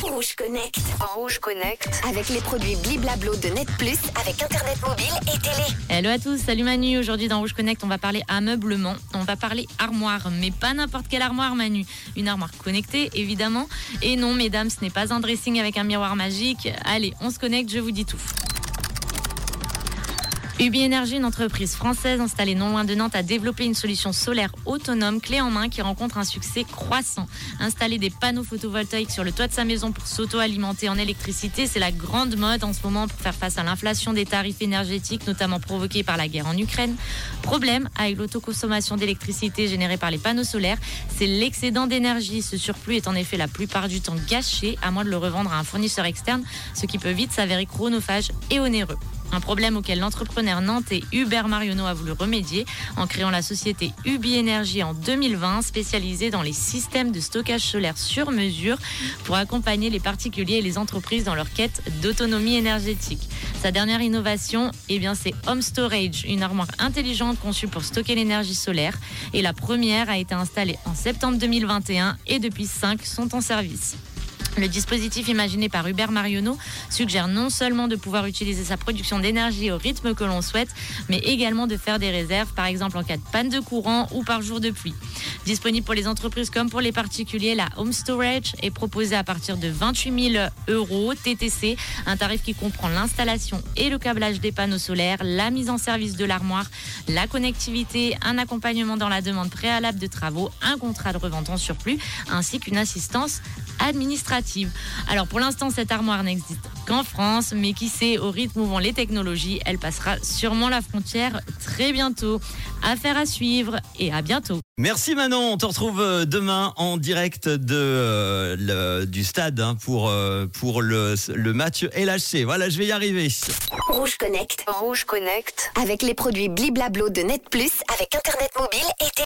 Rouge Connect. Rouge Connect. Avec les produits Bliblablo de Net Plus, avec Internet mobile et télé. Hello à tous, salut Manu. Aujourd'hui dans Rouge Connect, on va parler ameublement. On va parler armoire, mais pas n'importe quelle armoire, Manu. Une armoire connectée, évidemment. Et non, mesdames, ce n'est pas un dressing avec un miroir magique. Allez, on se connecte, je vous dis tout. Ubi Energy, une entreprise française installée non loin de Nantes, a développé une solution solaire autonome clé en main qui rencontre un succès croissant. Installer des panneaux photovoltaïques sur le toit de sa maison pour s'auto-alimenter en électricité, c'est la grande mode en ce moment pour faire face à l'inflation des tarifs énergétiques, notamment provoquée par la guerre en Ukraine. Problème avec l'autoconsommation d'électricité générée par les panneaux solaires, c'est l'excédent d'énergie. Ce surplus est en effet la plupart du temps gâché, à moins de le revendre à un fournisseur externe, ce qui peut vite s'avérer chronophage et onéreux. Un problème auquel l'entrepreneur nantais Hubert Marionneau a voulu remédier en créant la société Ubi Energy en 2020, spécialisée dans les systèmes de stockage solaire sur mesure pour accompagner les particuliers et les entreprises dans leur quête d'autonomie énergétique. Sa dernière innovation, eh bien, c'est Home Storage, une armoire intelligente conçue pour stocker l'énergie solaire. Et la première a été installée en septembre 2021 et depuis 5 sont en service. Le dispositif imaginé par Hubert Marionneau suggère non seulement de pouvoir utiliser sa production d'énergie au rythme que l'on souhaite, mais également de faire des réserves, par exemple en cas de panne de courant ou par jour de pluie. Disponible pour les entreprises comme pour les particuliers, la Home Storage est proposée à partir de 28 000 euros TTC, un tarif qui comprend l'installation et le câblage des panneaux solaires, la mise en service de l'armoire, la connectivité, un accompagnement dans la demande préalable de travaux, un contrat de revente en surplus, ainsi qu'une assistance administrative. Alors pour l'instant, cette armoire n'existe qu'en France, mais qui sait, au rythme où vont les technologies, elle passera sûrement la frontière très bientôt. Affaire à suivre et à bientôt. Merci Manon, on te retrouve euh, demain en direct de, euh, le- du stade hein, pour, euh, pour le, le match LHC. Voilà, je vais y arriver. Rouge Connect. Rouge Connect. Avec les produits Bliblablo de Net Plus, avec Internet mobile et télé.